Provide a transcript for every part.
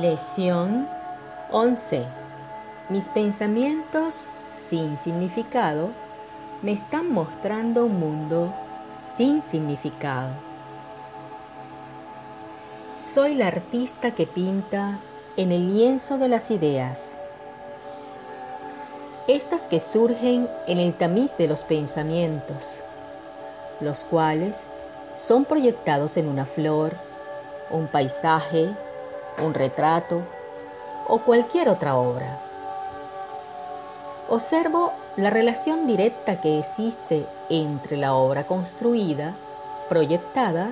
Lesión 11. Mis pensamientos sin significado me están mostrando un mundo sin significado. Soy la artista que pinta en el lienzo de las ideas, estas que surgen en el tamiz de los pensamientos los cuales son proyectados en una flor, un paisaje, un retrato o cualquier otra obra. Observo la relación directa que existe entre la obra construida, proyectada,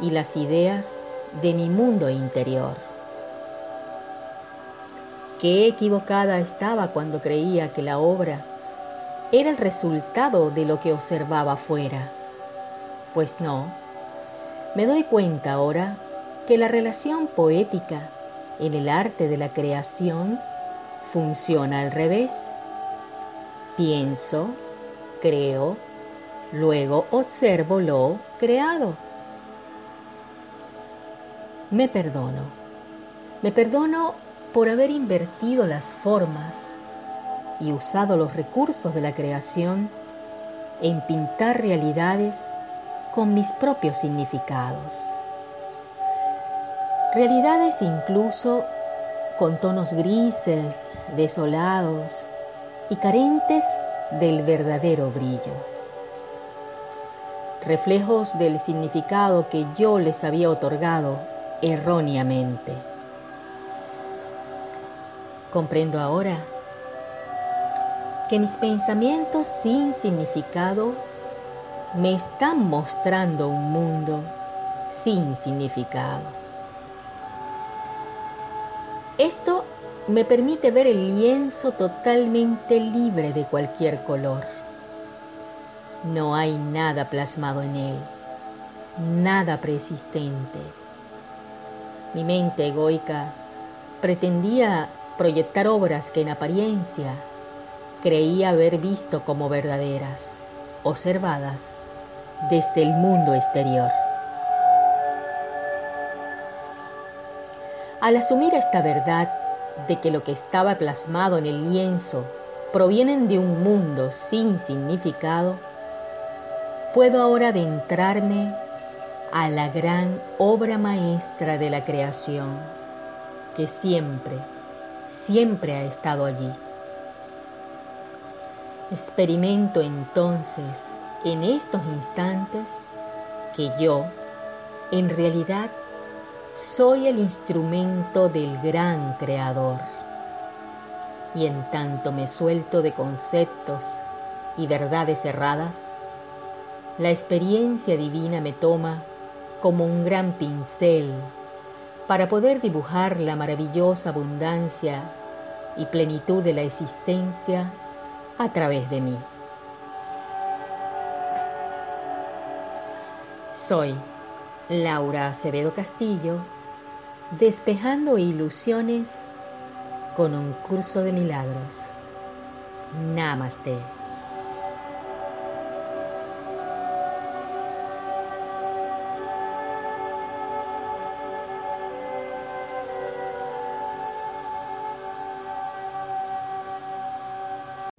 y las ideas de mi mundo interior. Qué equivocada estaba cuando creía que la obra era el resultado de lo que observaba afuera. Pues no, me doy cuenta ahora que la relación poética en el arte de la creación funciona al revés. Pienso, creo, luego observo lo creado. Me perdono. Me perdono por haber invertido las formas y usado los recursos de la creación en pintar realidades con mis propios significados. Realidades incluso con tonos grises, desolados y carentes del verdadero brillo. Reflejos del significado que yo les había otorgado erróneamente. Comprendo ahora que mis pensamientos sin significado me están mostrando un mundo sin significado. Esto me permite ver el lienzo totalmente libre de cualquier color. No hay nada plasmado en él, nada preexistente. Mi mente egoica pretendía proyectar obras que en apariencia creía haber visto como verdaderas, observadas desde el mundo exterior. Al asumir esta verdad de que lo que estaba plasmado en el lienzo provienen de un mundo sin significado, puedo ahora adentrarme a la gran obra maestra de la creación, que siempre, siempre ha estado allí Experimento entonces en estos instantes que yo, en realidad, soy el instrumento del gran creador. Y en tanto me suelto de conceptos y verdades erradas, la experiencia divina me toma como un gran pincel para poder dibujar la maravillosa abundancia y plenitud de la existencia a través de mí. Soy Laura Acevedo Castillo, despejando ilusiones con un curso de milagros. Namaste.